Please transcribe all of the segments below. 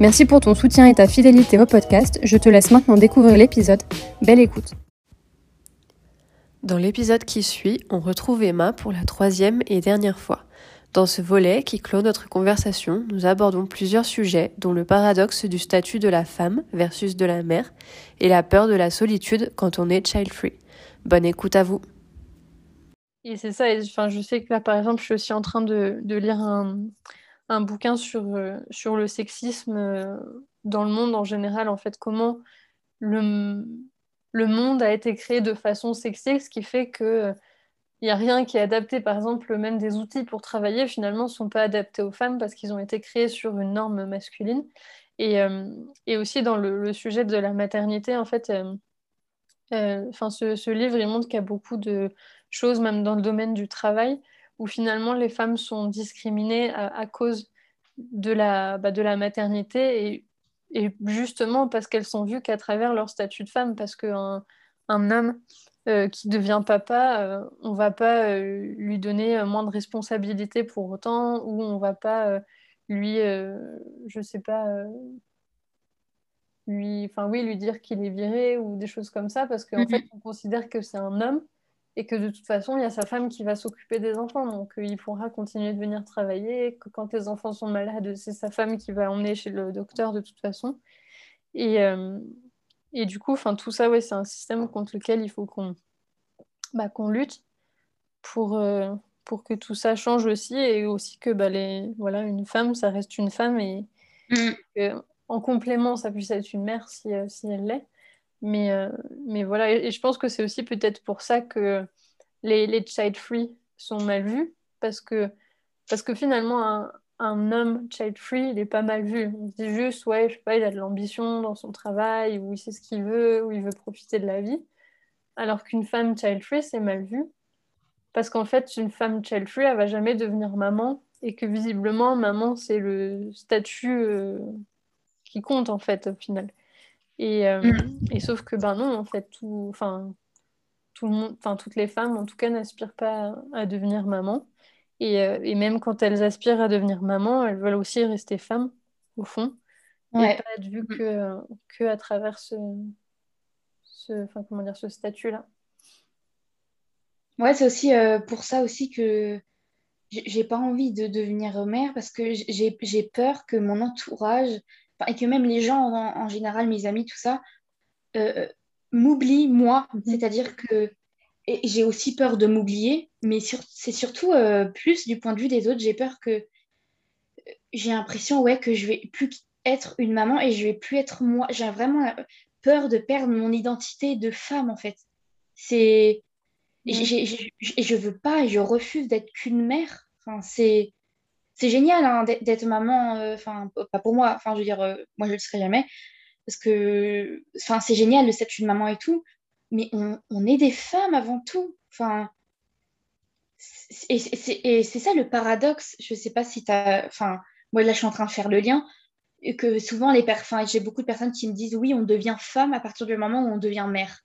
Merci pour ton soutien et ta fidélité au podcast. Je te laisse maintenant découvrir l'épisode. Belle écoute. Dans l'épisode qui suit, on retrouve Emma pour la troisième et dernière fois. Dans ce volet qui clôt notre conversation, nous abordons plusieurs sujets, dont le paradoxe du statut de la femme versus de la mère et la peur de la solitude quand on est child-free. Bonne écoute à vous. Et c'est ça, enfin, je sais que là, par exemple, je suis aussi en train de, lire un, un, bouquin sur, euh, sur le sexisme euh, dans le monde en général, en fait, comment le, le monde a été créé de façon sexiste, ce qui fait que il n'y a rien qui est adapté. Par exemple, même des outils pour travailler, finalement, ne sont pas adaptés aux femmes parce qu'ils ont été créés sur une norme masculine. Et, euh, aussi dans le, sujet de la maternité, en fait, euh, euh, ce, livre, il montre qu'il y a beaucoup de choses, même dans le domaine du travail, où finalement les femmes sont discriminées à, cause de la, bah, de la maternité. Et et justement parce qu'elles sont vues qu'à travers leur statut de femme, parce qu'un un homme euh, qui devient papa, euh, on ne va pas euh, lui donner moins de responsabilités pour autant, ou on ne va pas lui, je sais pas, lui, enfin oui, lui dire qu'il est viré ou des choses comme ça, parce qu'en mm-hmm. fait, on considère que c'est un homme et que de toute façon, il y a sa femme qui va s'occuper des enfants. Donc, euh, il pourra continuer de venir travailler. Que quand les enfants sont malades, c'est sa femme qui va emmener chez le docteur de toute façon. Et, euh, et du coup, tout ça, ouais, c'est un système contre lequel il faut qu'on bah, qu'on lutte pour, euh, pour que tout ça change aussi et aussi que bah, les, voilà, une femme, ça reste une femme et, mm. en complément, ça puisse être une mère si, si elle l'est. Mais, euh, mais voilà, et, je pense que c'est aussi peut-être pour ça que les, les child-free sont mal vus, parce que, parce que finalement, un, un homme child-free, il est pas mal vu. On se dit juste, ouais, je sais pas, il a de l'ambition dans son travail, ou il sait ce qu'il veut, ou il veut profiter de la vie. Alors qu'une femme child-free, c'est mal vu. Parce qu'en fait, une femme child-free, elle va jamais devenir maman, et que visiblement, maman, c'est le statut euh, qui compte, en fait, au final. Et, euh, mm. et, sauf que, ben non, en fait, tout, enfin, tout le monde, enfin, toutes les femmes, en tout cas, n'aspirent pas à, devenir maman. Et, euh, et, même quand elles aspirent à devenir maman, elles veulent aussi rester femmes, au fond. Et pas être vues mm. que, que à travers ce, ce, enfin, comment dire, ce statut-là. Ouais, c'est aussi euh, pour ça aussi que j'ai pas envie de devenir mère parce que j'ai peur que mon entourage et que même les gens en, général, mes amis, tout ça, euh, m'oublient moi. Mhm. C'est-à-dire que j'ai aussi peur de m'oublier, mais c'est surtout euh, plus du point de vue des autres. J'ai peur que euh, j'ai l'impression ouais, que je vais plus être une maman et je vais plus être moi. J'ai vraiment peur de perdre mon identité de femme en fait. C'est et je veux pas et je refuse d'être qu'une mère. Enfin, c'est c'est génial hein, d'être maman, euh, enfin, pas pour moi, enfin, je veux dire, euh, moi, je ne le serai jamais, parce que, enfin, c'est génial le statut de maman et tout, mais on, on est des femmes avant tout, enfin, et c'est ça le paradoxe, je ne sais pas si tu as, enfin, moi, là, je suis en train de faire le lien, que souvent, les enfin, j'ai beaucoup de personnes qui me disent, oui, on devient femme à partir du moment où on devient mère,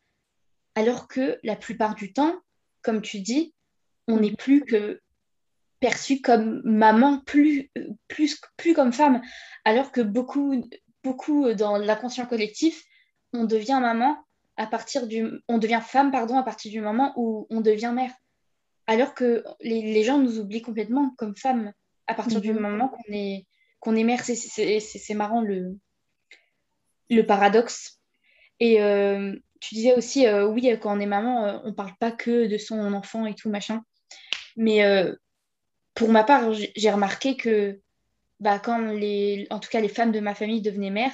alors que la plupart du temps, comme tu dis, on n'est plus que perçue comme maman plus, plus, plus comme femme, alors que beaucoup, beaucoup dans l'inconscient collectif, on devient maman à partir du, on devient femme pardon à partir du moment où on devient mère, alors que les, gens nous oublient complètement comme femme à partir du mhm. moment qu'on est qu'on est mère. C'est marrant le le paradoxe. Et, euh, tu disais aussi, oui, quand on est maman, on parle pas que de son enfant et tout, machin. Mais pour ma part, j'ai remarqué que bah, quand les, en tout cas les femmes de ma famille devenaient mères,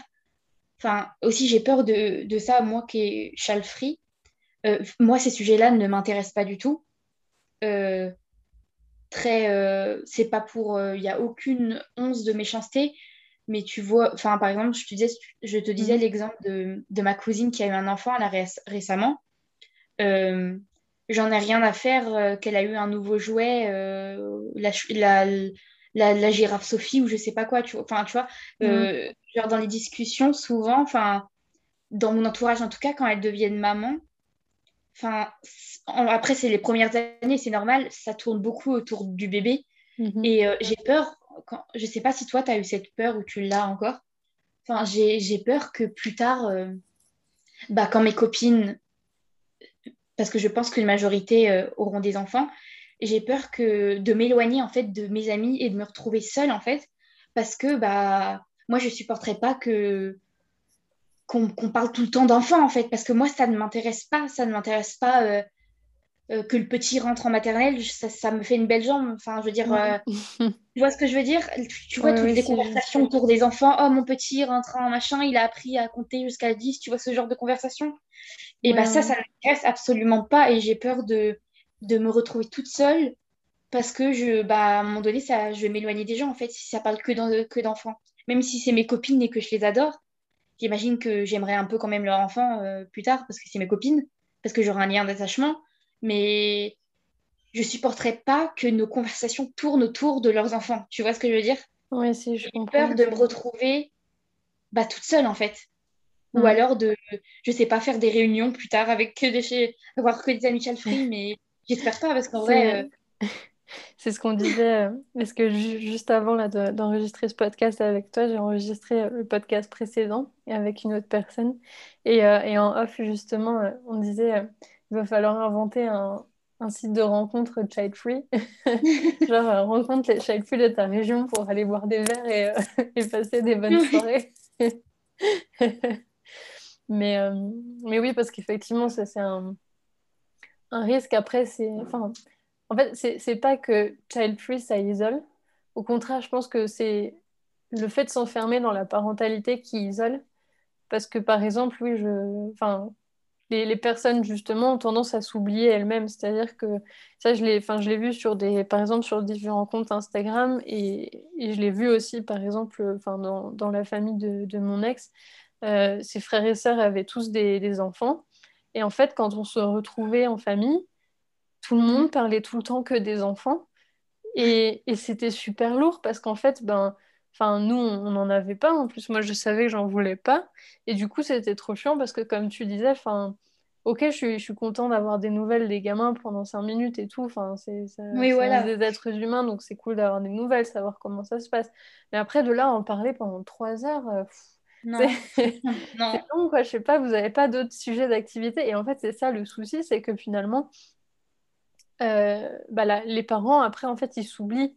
enfin aussi j'ai peur de, de, ça, moi qui est châle-free. Euh, moi, ces sujets-là ne m'intéressent pas du tout. Euh, très, euh, c'est pas pour, il n'y a aucune once de méchanceté, mais tu vois, enfin par exemple, je te disais, je te disais mhm. l'exemple de, de, ma cousine qui a eu un enfant là, récemment. J'en ai rien à faire qu'elle a eu un nouveau jouet, la, la, la, girafe Sophie ou je sais pas quoi, tu vois. Tu vois, euh, genre dans les discussions, souvent, enfin, dans mon entourage en tout cas, quand elles deviennent maman, enfin, après, c'est les premières années, c'est normal, ça tourne beaucoup autour du bébé. Mhm. Et euh, j'ai peur, quand, je sais pas si toi, tu as eu cette peur ou tu l'as encore. Enfin, j'ai peur que plus tard, euh, bah, quand mes copines, parce que je pense qu'une majorité auront des enfants, j'ai peur que de m'éloigner en fait de mes amis et de me retrouver seule en fait parce que bah moi je supporterais pas que qu'on parle tout le temps d'enfants en fait parce que moi ça ne m'intéresse pas. Ça ne m'intéresse pas euh, euh, que le petit rentre en maternelle. Ça, ça, me fait une belle jambe. Enfin je veux dire euh, tu vois ce que je veux dire? Tu, vois toutes les conversations autour des enfants. Oh mon petit rentre en machin il a appris à compter jusqu'à 10 tu vois ce genre de conversation? Et bah ça ça ne m'intéresse absolument pas et j'ai peur de de me retrouver toute seule parce que je, bah, à un moment donné, ça, je vais m'éloigner des gens en fait, si ça parle que, que d'enfants. Même si c'est mes copines et que je les adore, j'imagine que j'aimerais un peu quand même leur enfant euh, plus tard parce que c'est mes copines, parce que j'aurai un lien d'attachement. Mais je supporterais pas que nos conversations tournent autour de leurs enfants. Tu vois ce que je veux dire? Oui, si, je J'ai peur de me retrouver bah, toute seule en fait. Ou alors de, je sais pas, faire des réunions plus tard avec que des, avoir que des amis child free, mais J'espère pas, parce qu'en vrai. Euh, c'est ce qu'on disait, euh, parce que juste avant d'enregistrer ce podcast avec toi, j'ai enregistré euh, le podcast précédent avec une autre personne. Et, et en off, justement, on disait il va falloir inventer un, un site de rencontre child free. Genre, rencontre les child free de ta région pour aller boire des verres et, et passer des bonnes soirées. Mais, mais oui, parce qu'effectivement, ça, c'est un un risque après, c'est. Enfin, en fait, c'est pas que child free ça isole. Au contraire, je pense que c'est le fait de s'enfermer dans la parentalité qui isole. Parce que par exemple, oui, je. Enfin, les, les personnes justement ont tendance à s'oublier elles-mêmes. C'est-à-dire que ça, je l'ai enfin, vu sur des, par exemple sur différents comptes Instagram et, et je l'ai vu aussi, par exemple, enfin, dans, dans la famille de, de mon ex. Euh, ses frères et sœurs avaient tous des, des enfants. Et en fait, quand on se retrouvait en famille, tout le monde parlait tout le temps que des enfants. Et, c'était super lourd parce qu'en fait, ben, enfin, nous, on n'en avait pas. En plus, moi, je savais que j'en voulais pas. Et du coup, c'était trop chiant parce que, comme tu disais, enfin, ok, je suis, je suis content d'avoir des nouvelles des gamins pendant cinq minutes et tout. Enfin, c'est oui, voilà. des êtres humains, donc c'est cool d'avoir des nouvelles, savoir comment ça se passe. Mais après, de là, en parler pendant trois heures. Euh, non. C'est long, quoi. Je sais pas, vous n'avez pas d'autres sujets d'activité. Et en fait, c'est ça le souci, c'est que finalement, euh, bah, les parents, après, en fait, ils s'oublient.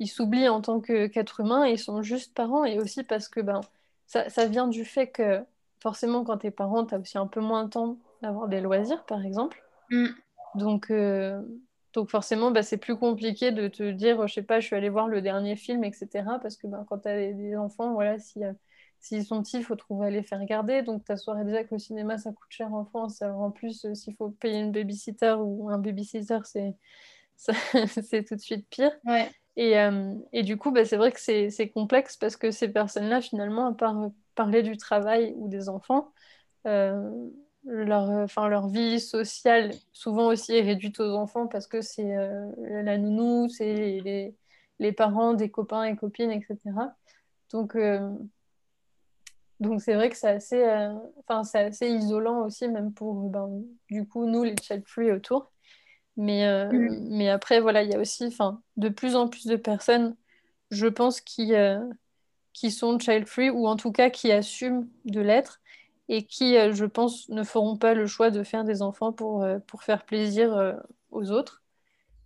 Ils s'oublient en tant qu'être humain et ils sont juste parents. Et aussi parce que ben, ça, ça vient du fait que forcément, quand tu es parent, tu as aussi un peu moins de temps d'avoir des loisirs, par exemple. Mm. Donc, euh, donc forcément, bah, c'est plus compliqué de te dire, je sais pas, je suis allée voir le dernier film, etc. Parce que ben, quand tu as des, enfants, voilà, si S'ils sont petits, il faut trouver à les faire garder. Donc, ta soirée déjà que le cinéma, ça coûte cher en France. Alors, en plus, euh, s'il faut payer une babysitter ou un babysitter, c'est c'est tout de suite pire. Et, euh, et, du coup, bah, c'est vrai que c'est complexe parce que ces personnes-là, finalement, à part parler du travail ou des enfants, euh, leur, enfin, leur vie sociale, souvent aussi, est réduite aux enfants parce que c'est la nounou, c'est les, les, parents des copains et copines, etc. Donc, donc c'est vrai que c'est assez, euh, c'est assez isolant aussi, même pour ben, du coup nous les child free autour. Mais, euh, mm. mais après voilà, il y a aussi de plus en plus de personnes, je pense, qui, euh, qui sont child free ou en tout cas qui assument de l'être et qui, je pense, ne feront pas le choix de faire des enfants pour, pour faire plaisir aux autres.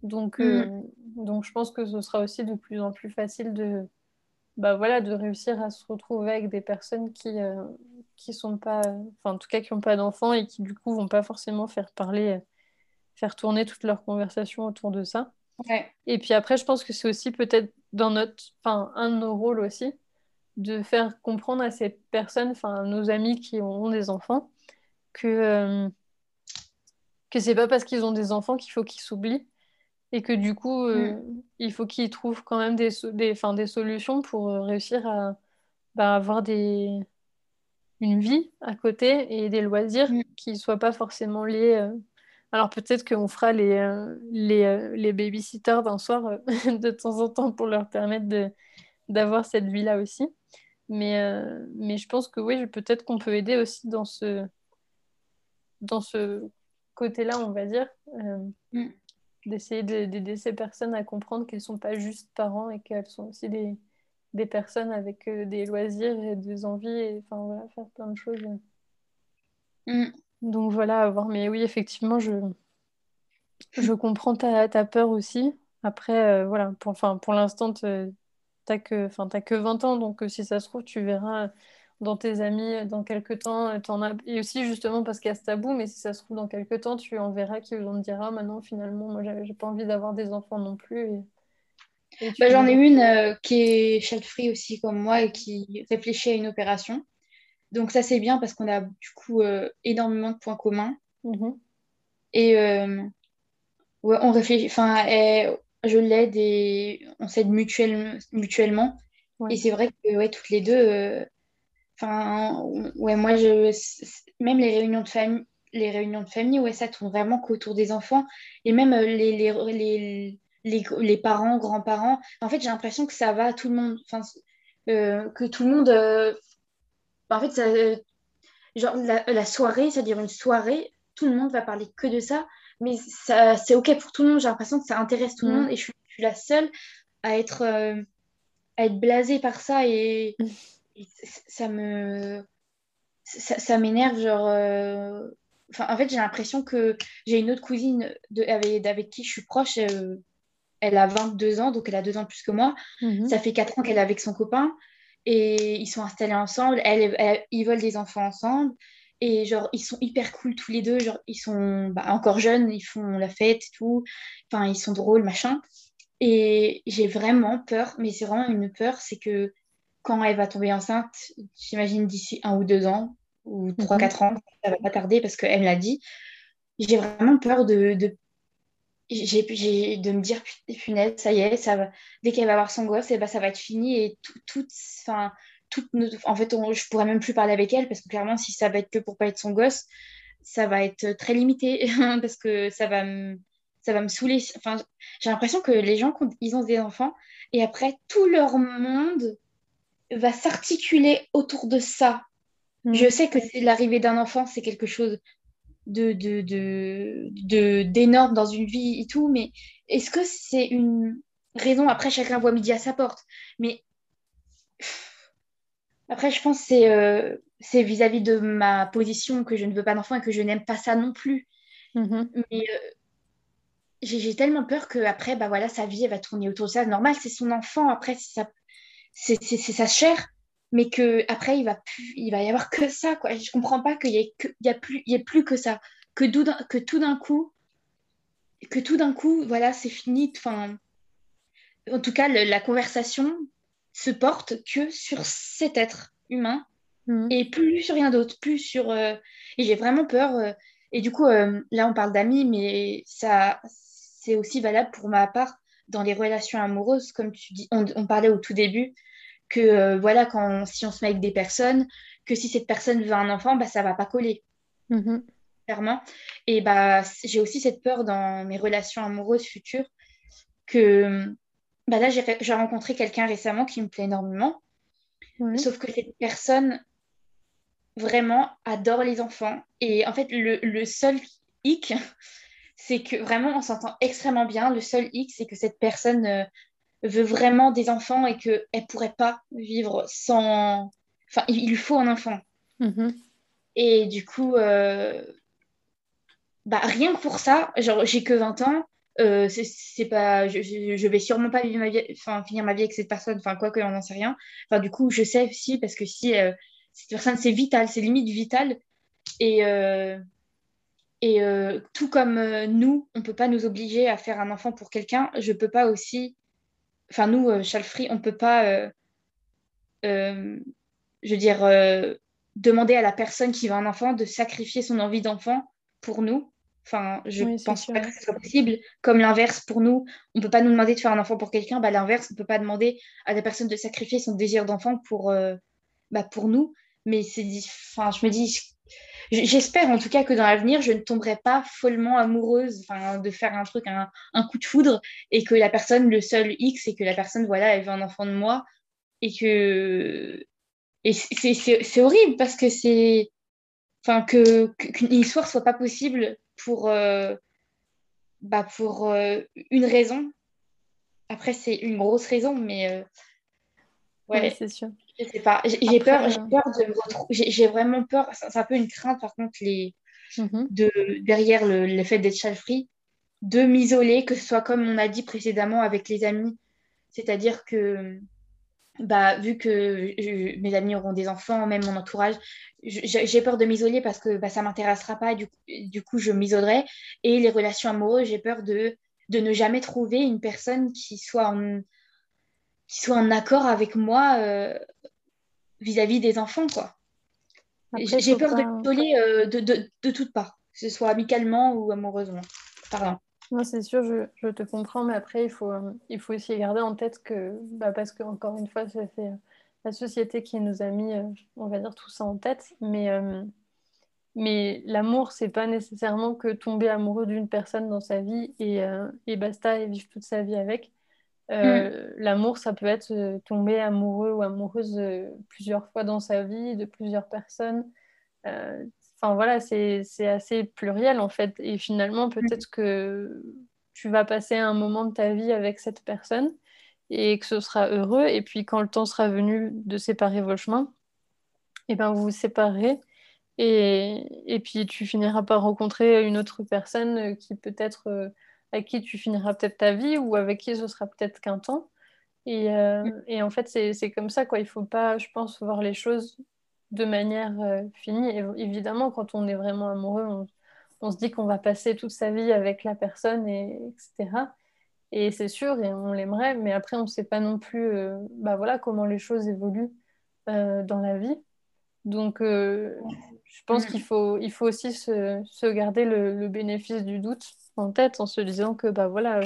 Donc, mm. donc je pense que ce sera aussi de plus en plus facile de, bah voilà, de réussir à se retrouver avec des personnes qui, euh, qui sont pas, enfin en tout cas qui n'ont pas d'enfants et qui du coup vont pas forcément faire parler, faire tourner toute leur conversation autour de ça. Et puis après, je pense que c'est aussi peut-être dans notre, enfin un de nos rôles aussi, de faire comprendre à ces personnes, enfin nos amis qui ont des enfants, que euh, que c'est pas parce qu'ils ont des enfants qu'il faut qu'ils s'oublient et que du coup euh, mm. il faut qu'ils trouvent quand même des, des, des solutions pour euh, réussir à bah, avoir des une vie à côté et des loisirs mm. qui soient pas forcément liés alors peut-être qu'on fera les, les, les babysitters d'un soir de temps en temps pour leur permettre de, d'avoir cette vie-là aussi. Mais, euh, mais je pense que oui, peut-être qu'on peut aider aussi dans ce, dans ce côté-là, on va dire, euh, mm. D'essayer d'aider ces personnes à comprendre qu'elles ne sont pas juste parents et qu'elles sont aussi des, des personnes avec euh, des loisirs et des envies, et enfin voilà, faire plein de choses. Mm. Donc voilà, à voir. Mais oui, effectivement, je, je comprends ta, ta peur aussi. Après, voilà, pour, pour l'instant, t'as que, enfin, que 20 ans, donc euh, si ça se trouve, tu verras dans tes amis euh, dans quelques temps, euh, en as... et aussi justement parce qu'il y a ce tabou, mais si ça se trouve dans quelques temps, tu en verras qui vont te dire ah maintenant finalement moi j'ai pas envie d'avoir des enfants non plus. Bah, j'en ai une qui est child free aussi comme moi et qui réfléchit à une opération. Donc ça c'est bien parce qu'on a du coup énormément de points communs. Mm-hmm. Et ouais, on réfléchit, enfin je l'aide et on s'aide mutuellement. Et c'est vrai que ouais, toutes les deux, euh, enfin, ouais, moi, je, même les réunions de famille, les réunions de famille, ouais, ça tourne vraiment qu'autour des enfants. Et même euh, les, les, les, les, parents, grands-parents, en fait, j'ai l'impression que ça va à tout le monde. Enfin, euh, que tout le monde. en fait, ça, genre, la, la soirée, c'est-à-dire une soirée, tout le monde va parler que de ça mais c'est ok pour tout le monde. J'ai l'impression que ça intéresse tout le mm. monde et je suis, la seule à être, euh, à être blasée par ça et, ça me ça, m'énerve. Genre, euh, en fait, j'ai l'impression que j'ai une autre cousine de, avec, qui je suis proche. Euh, elle a 22 ans, donc elle a deux ans plus que moi. Mm-hmm. Ça fait quatre ans qu'elle est avec son copain et ils sont installés ensemble. Elle, ils veulent des enfants ensemble. Et genre, ils sont hyper cool tous les deux. Genre, ils sont bah, encore jeunes, ils font la fête et tout. Enfin, ils sont drôles, machin. Et j'ai vraiment peur, mais c'est vraiment une peur, c'est que quand elle va tomber enceinte, j'imagine d'ici un ou deux ans, ou trois, mhm. quatre ans, ça va pas tarder parce qu'elle me l'a dit, j'ai vraiment peur de, de, j'ai, de me dire, punaise, ça y est, ça va, dès qu'elle va avoir son gosse, et eh ben, ça va être fini et tout, tout, enfin, en fait, on, je pourrais même plus parler avec elle parce que clairement, si ça va être que pour pas être son gosse, ça va être très limité parce que ça va me, ça va me saouler. Enfin, j'ai l'impression que les gens, ils ont des enfants, et après, tout leur monde va s'articuler autour de ça. Mm. Je sais que l'arrivée d'un enfant, c'est quelque chose de, de, de, d'énorme dans une vie et tout, mais est-ce que c'est une raison? Après, chacun voit midi à sa porte. Mais après, je pense que c'est euh, c'est vis-à-vis de ma position que je ne veux pas d'enfant et que je n'aime pas ça non plus. Mm-hmm. Mais euh, j'ai tellement peur que après, bah voilà, sa vie elle va tourner autour de ça. Normal, c'est son enfant. Après, c'est sa chair, mais que après il va plus, il va y avoir que ça. Quoi. Je comprends pas qu'il y ait que, y a plus, il y ait plus que ça. Que, que tout d'un coup, que tout d'un coup, voilà, c'est fini. Enfin, en tout cas, la conversation se porte que sur cet être humain mhm. et plus sur rien d'autre, plus sur... Euh, et j'ai vraiment peur. Euh, et du coup, euh, là, on parle d'amis, mais ça, c'est aussi valable pour ma part dans les relations amoureuses, comme tu dis, on, parlait au tout début, que voilà, quand si on se met avec des personnes, que si cette personne veut un enfant, bah, ça va pas coller. Mhm. Clairement. Et bah, j'ai aussi cette peur dans mes relations amoureuses futures que bah là, j'ai rencontré quelqu'un récemment qui me plaît énormément. Sauf que cette personne, vraiment, adore les enfants. Et en fait, le, seul hic, c'est que vraiment, on s'entend extrêmement bien. Le seul hic, c'est que cette personne euh, veut vraiment des enfants et qu'elle ne pourrait pas vivre sans... Enfin, il, lui faut un enfant. Mm-hmm. Et du coup, euh, bah, rien que pour ça, genre, j'ai que 20 ans, euh, c'est pas je, je, vais sûrement pas vivre ma vie enfin finir ma vie avec cette personne enfin quoi que on n'en sait rien enfin du coup je sais aussi parce que si euh, cette personne, c'est vital, c'est limite vital. Et, et tout comme nous, on ne peut pas nous obliger à faire un enfant pour quelqu'un, je ne peux pas aussi, enfin nous, euh, on ne peut pas, je veux dire, demander à la personne qui veut un enfant de sacrifier son envie d'enfant pour nous. Enfin, je ne pense pas que ce soit possible. Comme l'inverse, pour nous, on ne peut pas nous demander de faire un enfant pour quelqu'un. Bah, l'inverse, on ne peut pas demander à la personne de sacrifier son désir d'enfant pour, euh, bah, pour nous. Mais c'est, enfin, je me dis, j'espère en tout cas que dans l'avenir, je ne tomberai pas follement amoureuse, de faire un truc, un, coup de foudre, et que la personne, le seul X, c'est que la personne, voilà, elle veut un enfant de moi, et que et c'est horrible parce que c'est. Enfin, qu'une que, histoire soit pas possible pour, euh, bah pour euh, une raison. Après, c'est une grosse raison, mais. Euh, ouais, c'est sûr. Je sais pas. J'ai peur, j'ai peur de J'ai vraiment peur. C'est un peu une crainte, par contre, les... Mm-hmm. de, derrière le, le fait d'être child free, de m'isoler, que ce soit comme on a dit précédemment avec les amis. C'est-à-dire que bah, vu que mes amis auront des enfants, même mon entourage, j'ai peur de m'isoler parce que bah, ça ne m'intéressera pas, du, du, coup je m'isolerai. Et les relations amoureuses, j'ai peur de, de ne jamais trouver une personne qui soit en, qui soit en accord avec moi euh, vis-à-vis des enfants. quoi. J'ai peur de m'isoler euh, de, de, de toutes parts, que ce soit amicalement ou amoureusement. Pardon. Non, c'est sûr, je, te comprends, mais après, il faut, euh, il faut aussi garder en tête que, bah, parce que, encore une fois, c'est la société qui nous a mis, on va dire, tout ça en tête, mais, mais l'amour, c'est pas nécessairement que tomber amoureux d'une personne dans sa vie et, et, basta et vivre toute sa vie avec. Mm. L'amour, ça peut être tomber amoureux ou amoureuse plusieurs fois dans sa vie, de plusieurs personnes. Enfin voilà, c'est assez pluriel en fait. Et finalement, peut-être que tu vas passer un moment de ta vie avec cette personne et que ce sera heureux. Et puis quand le temps sera venu de séparer vos chemins, et eh ben vous vous séparez. Et, et puis tu finiras par rencontrer une autre personne qui peut-être euh, avec qui tu finiras peut-être ta vie ou avec qui ce sera peut-être qu'un temps. Et, euh, et, en fait, c'est comme ça, quoi. Il faut pas, je pense, voir les choses de manière euh, finie. évidemment, quand on est vraiment amoureux, on, se dit qu'on va passer toute sa vie avec la personne, et, etc. Et c'est sûr, et on l'aimerait, mais après, on ne sait pas non plus euh, bah voilà, comment les choses évoluent dans la vie. Donc, je pense qu'il faut, il faut aussi se, garder le, bénéfice du doute en tête en se disant que bah, voilà,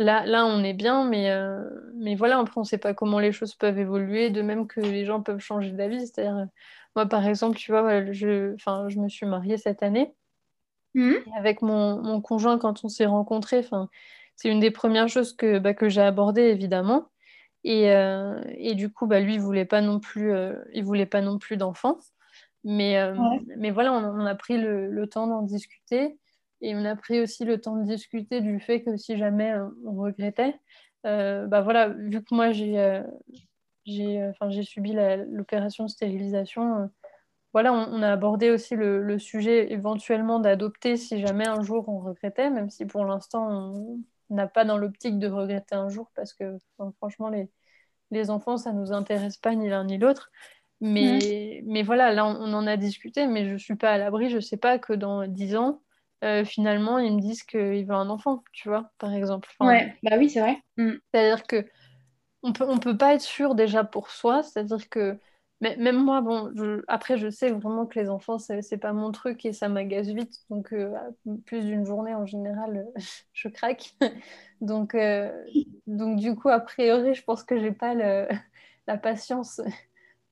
Là, là, on est bien, mais, euh, mais voilà, après, on ne sait pas comment les choses peuvent évoluer, de même que les gens peuvent changer d'avis. C'est-à-dire, euh, moi, par exemple, tu vois, je, je me suis mariée cette année. Mmh. Avec mon, mon, conjoint, quand on s'est rencontrés, c'est une des premières choses que, bah, que j'ai abordées, évidemment. Et, euh, et, du coup, bah, lui, il voulait pas non plus, il voulait pas non plus d'enfants. Mais, mais voilà, on, a pris le, le temps d'en discuter. Et on a pris aussi le temps de discuter du fait que si jamais euh, on regrettait, euh, bah voilà, vu que moi j'ai euh, j'ai subi l'opération de stérilisation, voilà, on, a abordé aussi le, le sujet éventuellement d'adopter si jamais un jour on regrettait, même si pour l'instant on n'a pas dans l'optique de regretter un jour parce que franchement les, les enfants ça nous intéresse pas ni l'un ni l'autre. Mais, mais voilà, là on, on, en a discuté, mais je suis pas à l'abri, je sais pas que dans dix ans, euh, finalement, ils me disent qu'ils veulent un enfant, tu vois, par exemple. ouais, bah oui, c'est vrai. Mm. C'est-à-dire que on peut, on peut pas être sûr déjà pour soi, c'est-à-dire que mais, même moi, bon, après, je sais vraiment que les enfants, c'est pas mon truc et ça m'agace vite. Donc, euh, plus d'une journée en général, je craque. donc, euh, donc, du coup, a priori, je pense que j'ai pas le, la patience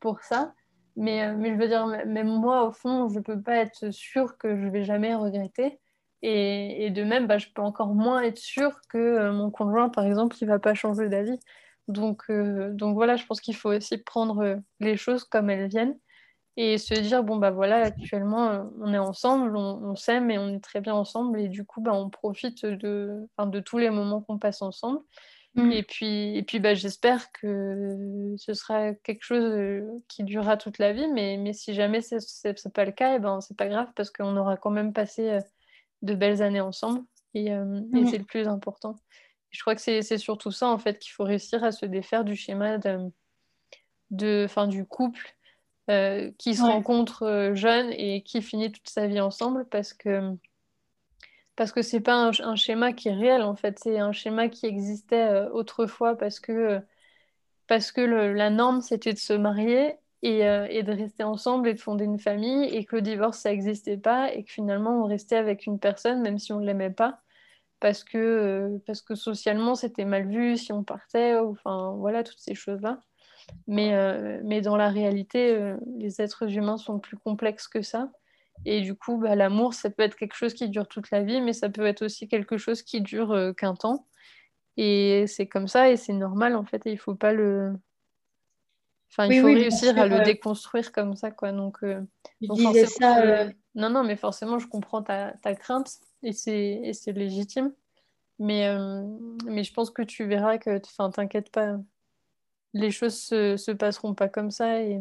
pour ça. Mais, euh, mais je veux dire, même moi, au fond, je ne peux pas être sûre que je vais jamais regretter. Et, et de même, bah, je peux encore moins être sûre que euh, mon conjoint, par exemple, il ne va pas changer d'avis. Donc, euh, donc voilà, je pense qu'il faut aussi prendre les choses comme elles viennent et se dire, bon, bah voilà, actuellement, on est ensemble, on, s'aime et on est très bien ensemble. Et du coup, bah, on profite de, de tous les moments qu'on passe ensemble. Mm. Et puis, et puis bah, j'espère que ce sera quelque chose euh, qui durera toute la vie, mais, mais si jamais ce n'est pas le cas, et eh ben, c'est pas grave parce qu'on aura quand même passé euh, de belles années ensemble et, euh, mm. c'est le plus important. Je crois que c'est surtout ça en fait qu'il faut réussir à se défaire du schéma de, de fin, du couple qui se rencontrent jeunes et qui finit toute sa vie ensemble parce que parce que c'est pas un, schéma qui est réel en fait, c'est un schéma qui existait autrefois parce que parce que la norme c'était de se marier euh, et, de rester ensemble et de fonder une famille et que le divorce ça n'existait pas et que finalement on restait avec une personne même si on ne l'aimait pas parce que, euh, parce que socialement c'était mal vu si on partait enfin voilà toutes ces choses là mais, euh, mais dans la réalité les êtres humains sont plus complexes que ça et du coup bah, l'amour ça peut être quelque chose qui dure toute la vie mais ça peut être aussi quelque chose qui dure qu'un temps et c'est comme ça et c'est normal en fait et il faut pas le Enfin, il faut réussir à le déconstruire comme ça, quoi. Donc, euh, ça, euh, non, non, mais forcément, je comprends ta, ta crainte et c'est légitime. Mais, euh, mais je pense que tu verras que, enfin, t'inquiète pas, les choses se, se passeront pas comme ça et.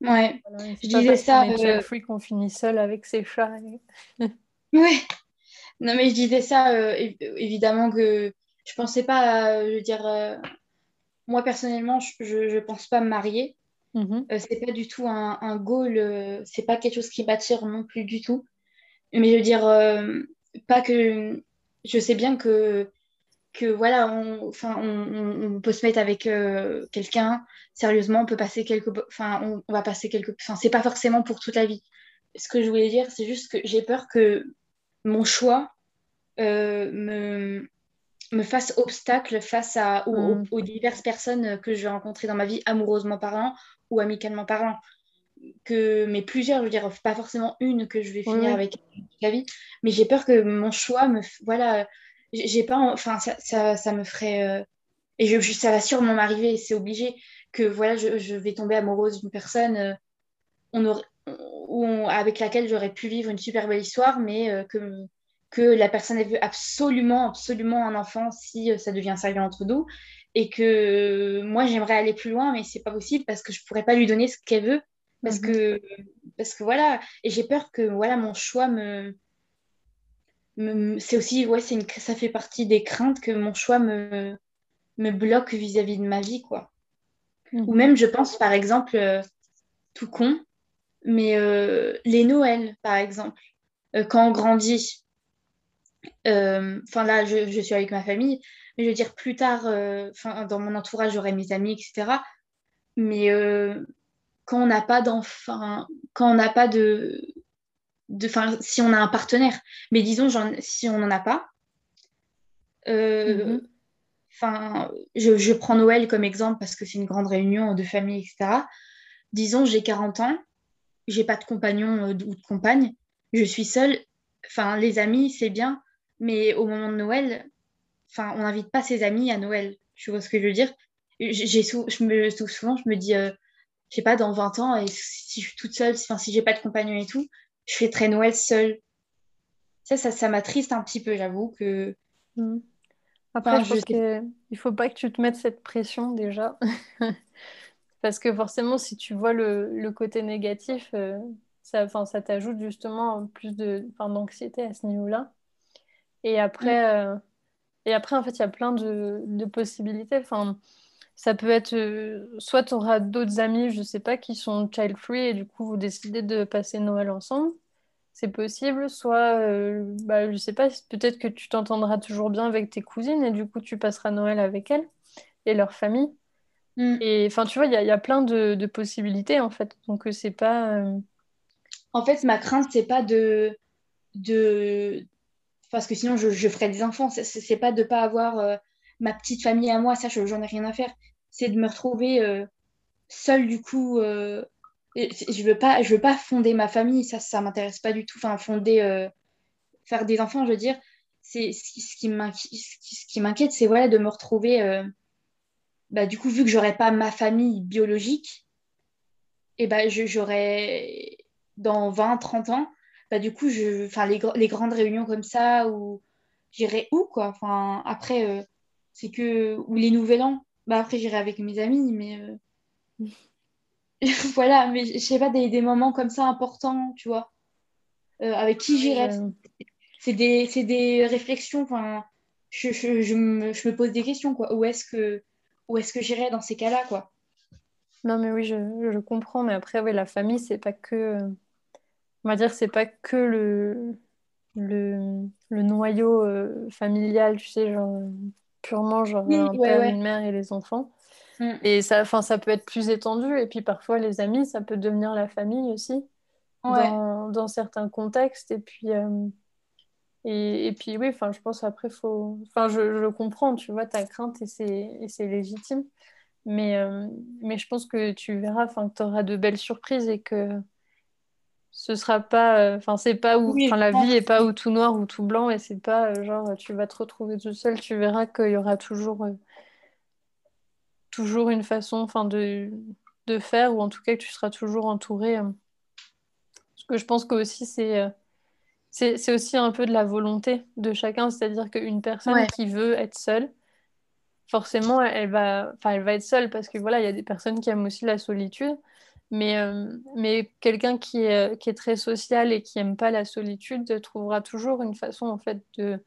Ouais, je disais ça. Euh... fruit qu'on finit seul avec ses chats. ouais. Non, mais je disais ça, évidemment que je pensais pas, je veux dire, moi, personnellement, je ne pense pas me marier. Mm-hmm. Euh, c'est pas du tout un, un goal, euh, c'est pas quelque chose qui m'attire non plus du tout. Mais je veux dire, euh, pas que. Je sais bien que, que voilà, on, enfin, on, on peut se mettre avec quelqu'un, sérieusement, on peut passer quelques. Enfin, on, on va passer quelques. Enfin, c'est pas forcément pour toute la vie. Ce que je voulais dire, c'est juste que j'ai peur que mon choix me me fasse obstacle face à, mm. aux, diverses personnes que je vais rencontrer dans ma vie, amoureusement parlant ou amicalement parlant. Que, mais plusieurs, je veux dire, pas forcément une que je vais finir avec la vie, mais j'ai peur que mon choix me. Voilà, j'ai pas. Enfin, ça, ça, ça, me ferait. Euh, et je, ça va sûrement m'arriver, c'est obligé, que voilà, je, je, vais tomber amoureuse d'une personne euh, on aurait, on, avec laquelle j'aurais pu vivre une super belle histoire, mais euh, que que la personne elle veut absolument, absolument un enfant si ça devient sérieux entre nous et que moi j'aimerais aller plus loin mais c'est pas possible parce que je pourrais pas lui donner ce qu'elle veut parce mhm. que parce que voilà et j'ai peur que voilà mon choix me, c'est aussi ouais c'est une ça fait partie des craintes que mon choix me me bloque vis-à-vis de ma vie quoi ou mhm. même je pense par exemple euh, tout con mais euh, les Noëls par exemple quand on grandit euh, enfin là, je, suis avec ma famille, mais je veux dire, plus tard, euh, dans mon entourage, j'aurai mes amis, etc. Mais euh, quand on n'a pas d'enfant, quand on n'a pas de. De si on a un partenaire, mais disons, si on n'en a pas, mm-hmm. enfin je, je, prends Noël comme exemple parce que c'est une grande réunion de famille, etc. Disons, j'ai 40 ans, j'ai pas de compagnon ou de compagne, je suis seule. Enfin, les amis, c'est bien, mais au moment de Noël, enfin, on n'invite pas ses amis à Noël. Tu vois ce que je veux dire? J'ai je me souvent je me dis euh, je sais pas dans 20 ans et si je suis toute seule enfin si j'ai pas de compagnon et tout je fais très Noël seule ça ça ça m'attriste un petit peu j'avoue que mmh. après je pense qu'il faut pas que tu te mettes cette pression déjà parce que forcément si tu vois le, le côté négatif euh, ça ça t'ajoute justement plus d'anxiété à ce niveau là et après, mm. euh, et après en fait, il y a plein de, de possibilités. Enfin, ça peut être euh, soit tu auras d'autres amis, je sais pas, qui sont child free et du coup vous décidez de passer Noël ensemble. C'est possible, soit, euh, bah, je sais pas, peut-être que tu t'entendras toujours bien avec tes cousines et du coup tu passeras Noël avec elles et leur famille. Mm. Et enfin, tu vois, il y, y, a plein de, de, possibilités en fait. Donc, c'est pas. En fait, ma crainte, c'est pas de, de, parce que sinon je, je ferais des enfants. C'est pas de pas avoir euh, ma petite famille à moi, ça j'en ai rien à faire. C'est de me retrouver euh, seule du coup. Euh, je veux pas, je veux pas fonder ma famille, ça ça m'intéresse pas du tout. Enfin fonder, faire des enfants, je veux dire, c'est ce qui m'inquiète, c'est voilà de me retrouver. Bah, du coup vu que j'aurais pas ma famille biologique, et ben j'aurais dans 20, 30 ans bah, du coup, je, enfin, les, les grandes réunions comme ça, ou j'irai où, quoi? Enfin, après, euh, c'est que. Ou les nouvel an. Bah, après, j'irai avec mes amis, mais. Euh, voilà, mais je sais pas, des, des, moments comme ça importants, tu vois. Euh, avec qui j'irai. C'est des, des, réflexions, enfin. Je, je, je, me, je, me, pose des questions, quoi. Où est-ce que, où est-ce que j'irai dans ces cas-là, quoi? Non, mais oui, je, je comprends. Mais après, oui, la famille, c'est pas que. On va dire, c'est pas que le, le, le noyau euh, familial, tu sais, genre purement genre Oui, un ouais, père, ouais. une mère et les enfants. Mm. Et ça, enfin, ça peut être plus étendu. Et puis parfois, les amis, ça peut devenir la famille aussi, Ouais, dans, dans certains contextes. Et puis, euh, et, et puis oui, enfin, je pense après, faut... Enfin, je, comprends, tu vois, ta crainte et c'est légitime. Mais, euh, mais je pense que tu verras, enfin, que tu auras de belles surprises et que ce sera pas, euh, enfin, c'est pas où, oui, la vie est pas ou tout noir ou tout blanc et c'est pas euh, genre tu vas te retrouver tout seul. Tu verras qu'il y aura toujours, euh, toujours une façon, enfin, de, de faire ou en tout cas que tu seras toujours entouré. euh. Parce que je pense que aussi c'est, euh, c'est, c'est aussi un peu de la volonté de chacun, c'est-à-dire qu'une personne Ouais, qui veut être seule forcément, elle va, enfin, elle va être seule parce que voilà, il y a des personnes qui aiment aussi la solitude. Mais, euh, mais quelqu'un qui est, qui est très social et qui aime pas la solitude trouvera toujours une façon en fait de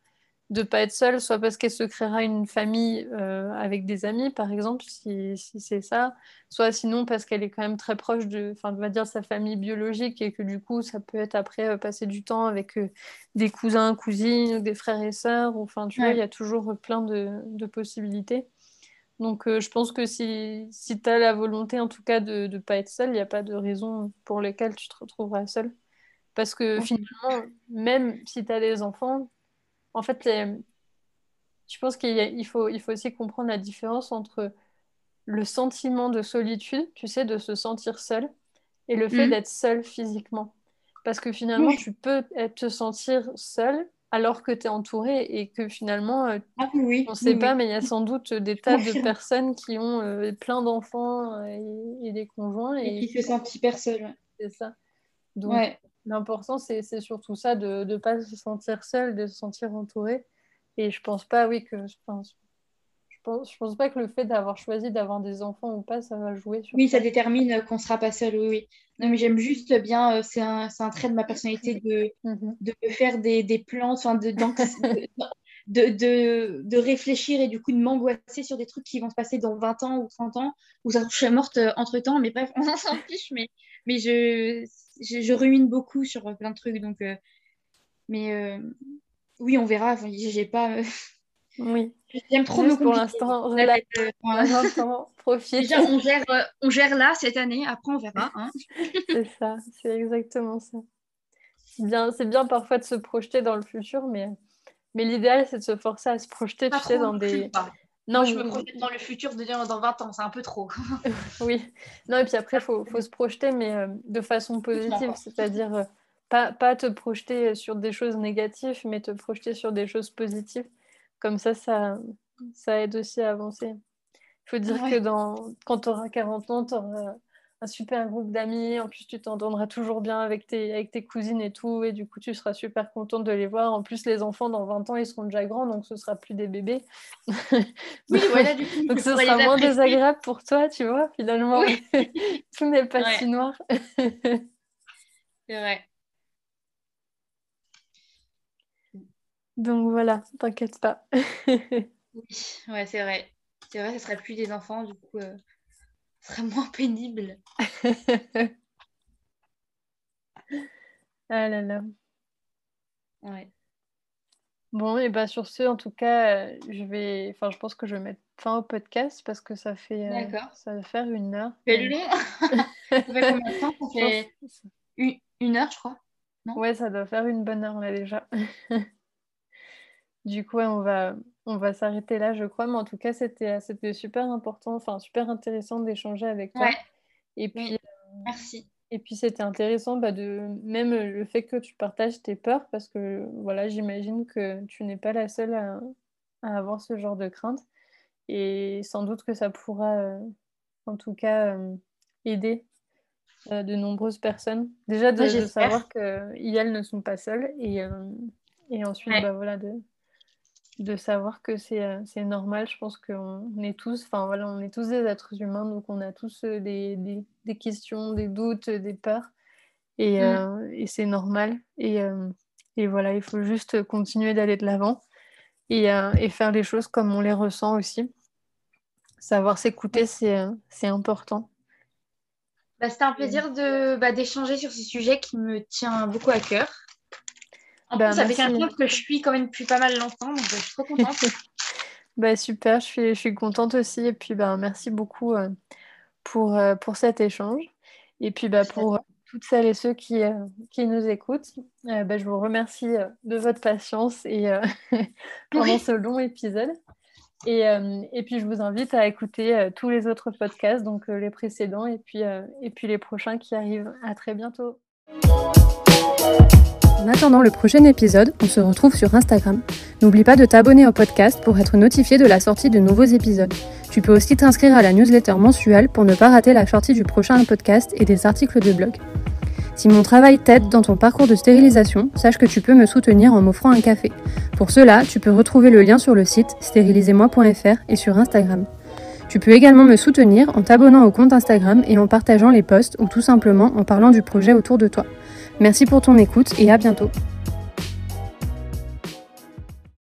de pas être seule, soit parce qu'elle se créera une famille euh, avec des amis, par exemple, si, si c'est ça, soit sinon parce qu'elle est quand même très proche de, enfin, on va dire sa famille biologique et que du coup, ça peut être après euh, passer du temps avec euh, des cousins, cousines, ou des frères et sœurs, enfin, tu vois, il y a toujours plein de, de possibilités. Donc, je pense que si, si tu as la volonté, en tout cas, de ne pas être seule, il n'y a pas de raison pour lesquelles tu te retrouveras seule. Parce que finalement, même si tu as des enfants, en fait, les- je pense qu'il y a- il faut, il faut aussi comprendre la différence entre le sentiment de solitude, tu sais, de se sentir seul, et le fait Mm. d'être seul physiquement. Parce que finalement, Oui. tu peux te sentir seul alors que tu es entouré et que finalement, euh, Ah oui, on ne sait oui, pas, mais il y a sans doute des tas de personnes qui ont euh, plein d'enfants euh, et, et des conjoints Et et qui se sent hyper seul. Ouais. c'est ça. Donc, Ouais. L'important, c'est c'est surtout ça, de ne pas se sentir seul, de se sentir entouré. Et je pense pas, oui, que je pense, je pense, je pense pas que le fait d'avoir choisi d'avoir des enfants ou pas, ça va jouer sur Oui, ça ça. détermine euh, qu'on ne sera pas seul, oui, oui. Non, mais j'aime juste bien, euh, c'est un, c'est un trait de ma personnalité de, Mhm. de faire des, des plans, enfin, de, de, de, de, réfléchir et du coup de m'angoisser sur des trucs qui vont se passer dans 20 ans ou 30 ans, ou ça je suis morte euh, entre-temps, mais bref, on s'en fiche, mais, mais je, je, je rumine beaucoup sur euh, plein de trucs, donc, euh, mais euh, oui, on verra, Enfin, j'ai pas, euh, Oui, j'aime trop me juste pour l'instant, l'instant, profite. Déjà, on gère, on gère là cette année, après on verra, hein. C'est ça, c'est exactement ça. C'est bien, c'est bien parfois de se projeter dans le futur, mais, mais l'idéal, c'est de se forcer à se projeter, Pas tu sais, dans des... Non, Moi, je me projette dans le futur de dire dans 20 ans, c'est un peu trop. Oui, non, et puis après, il faut, faut se projeter, mais euh, de façon positive, c'est-à-dire euh, pas, pas te projeter sur des choses négatives, mais te projeter sur des choses positives. Comme ça, ça, ça aide aussi à avancer. Il faut dire que dans, quand tu auras 40 ans, tu auras un super groupe d'amis, en plus tu t'entendras toujours bien avec tes, avec tes cousines et tout, et du coup tu seras super contente de les voir. En plus, les enfants, dans 20 ans, ils seront déjà grands, donc ce sera plus des bébés. Oui, voilà, du coup, Donc ce sera moins apprécier. désagréable pour toi, tu vois, finalement. Oui, Tout n'est pas ouais, si noir. c'est vrai. Donc voilà, t'inquiète pas. Oui, ouais, c'est vrai. C'est vrai, ce serait plus des enfants, du coup, euh, ce serait moins pénible. Ah là là. Ouais. Bon, et bah sur ce, en tout cas, euh, je vais, enfin, je pense que je vais mettre fin au podcast parce que ça fait, euh, ça va faire une heure. C'est long. Ça fait combien de temps? Ça fait une, une heure, je crois. Non? ouais, ça doit faire une bonne heure là déjà. Du coup, on va, on va s'arrêter là, je crois. Mais en tout cas, c'était, c'était super important, enfin, super intéressant d'échanger avec toi. Ouais, Et puis, oui, merci. Et puis c'était intéressant bah, de même le fait que tu partages tes peurs parce que voilà, j'imagine que tu n'es pas la seule à, à avoir ce genre de crainte et sans doute que ça pourra euh, en tout cas euh, aider euh, de nombreuses personnes. Déjà de, savoir que elles ne sont pas seules et, euh, et ensuite Ouais. bah, voilà de, de savoir que c'est euh, c'est normal. Je pense qu'on on est tous, enfin voilà, on est tous des êtres humains, donc on a tous euh, des, des, des questions, des doutes, des peurs, et, Mm. euh, et c'est normal. Et, euh, et voilà, il faut juste continuer d'aller de l'avant et, euh, et faire les choses comme on les ressent aussi. Savoir s'écouter, c'est euh, c'est important. Bah, C'était un plaisir de bah, d'échanger sur ce sujet qui me tient beaucoup à cœur. En bah, plus, avec un compte que je suis quand même depuis pas mal longtemps, donc je suis trop contente. bah, super, je suis, je suis contente aussi. Et puis, bah, merci beaucoup euh, pour, euh, pour cet échange. Et puis, bah, pour toutes celles et ceux qui, euh, qui nous écoutent, bah, je vous remercie de votre patience et pendant ce long épisode. Et, et, puis, je vous invite à écouter tous les autres podcasts, donc les précédents et puis, et puis les prochains qui arrivent. À très bientôt. En attendant le prochain épisode, on se retrouve sur Instagram. N'oublie pas de t'abonner au podcast pour être notifié de la sortie de nouveaux épisodes. Tu peux aussi t'inscrire à la newsletter mensuelle pour ne pas rater la sortie du prochain podcast et des articles de blog. Si mon travail t'aide dans ton parcours de stérilisation, sache que tu peux me soutenir en m'offrant un café. Pour cela, tu peux retrouver le lien sur le site stérilisez-moi.fr et sur Instagram. Tu peux également me soutenir en t'abonnant au compte Instagram et en partageant les posts ou tout simplement en parlant du projet autour de toi. Merci pour ton écoute et à bientôt.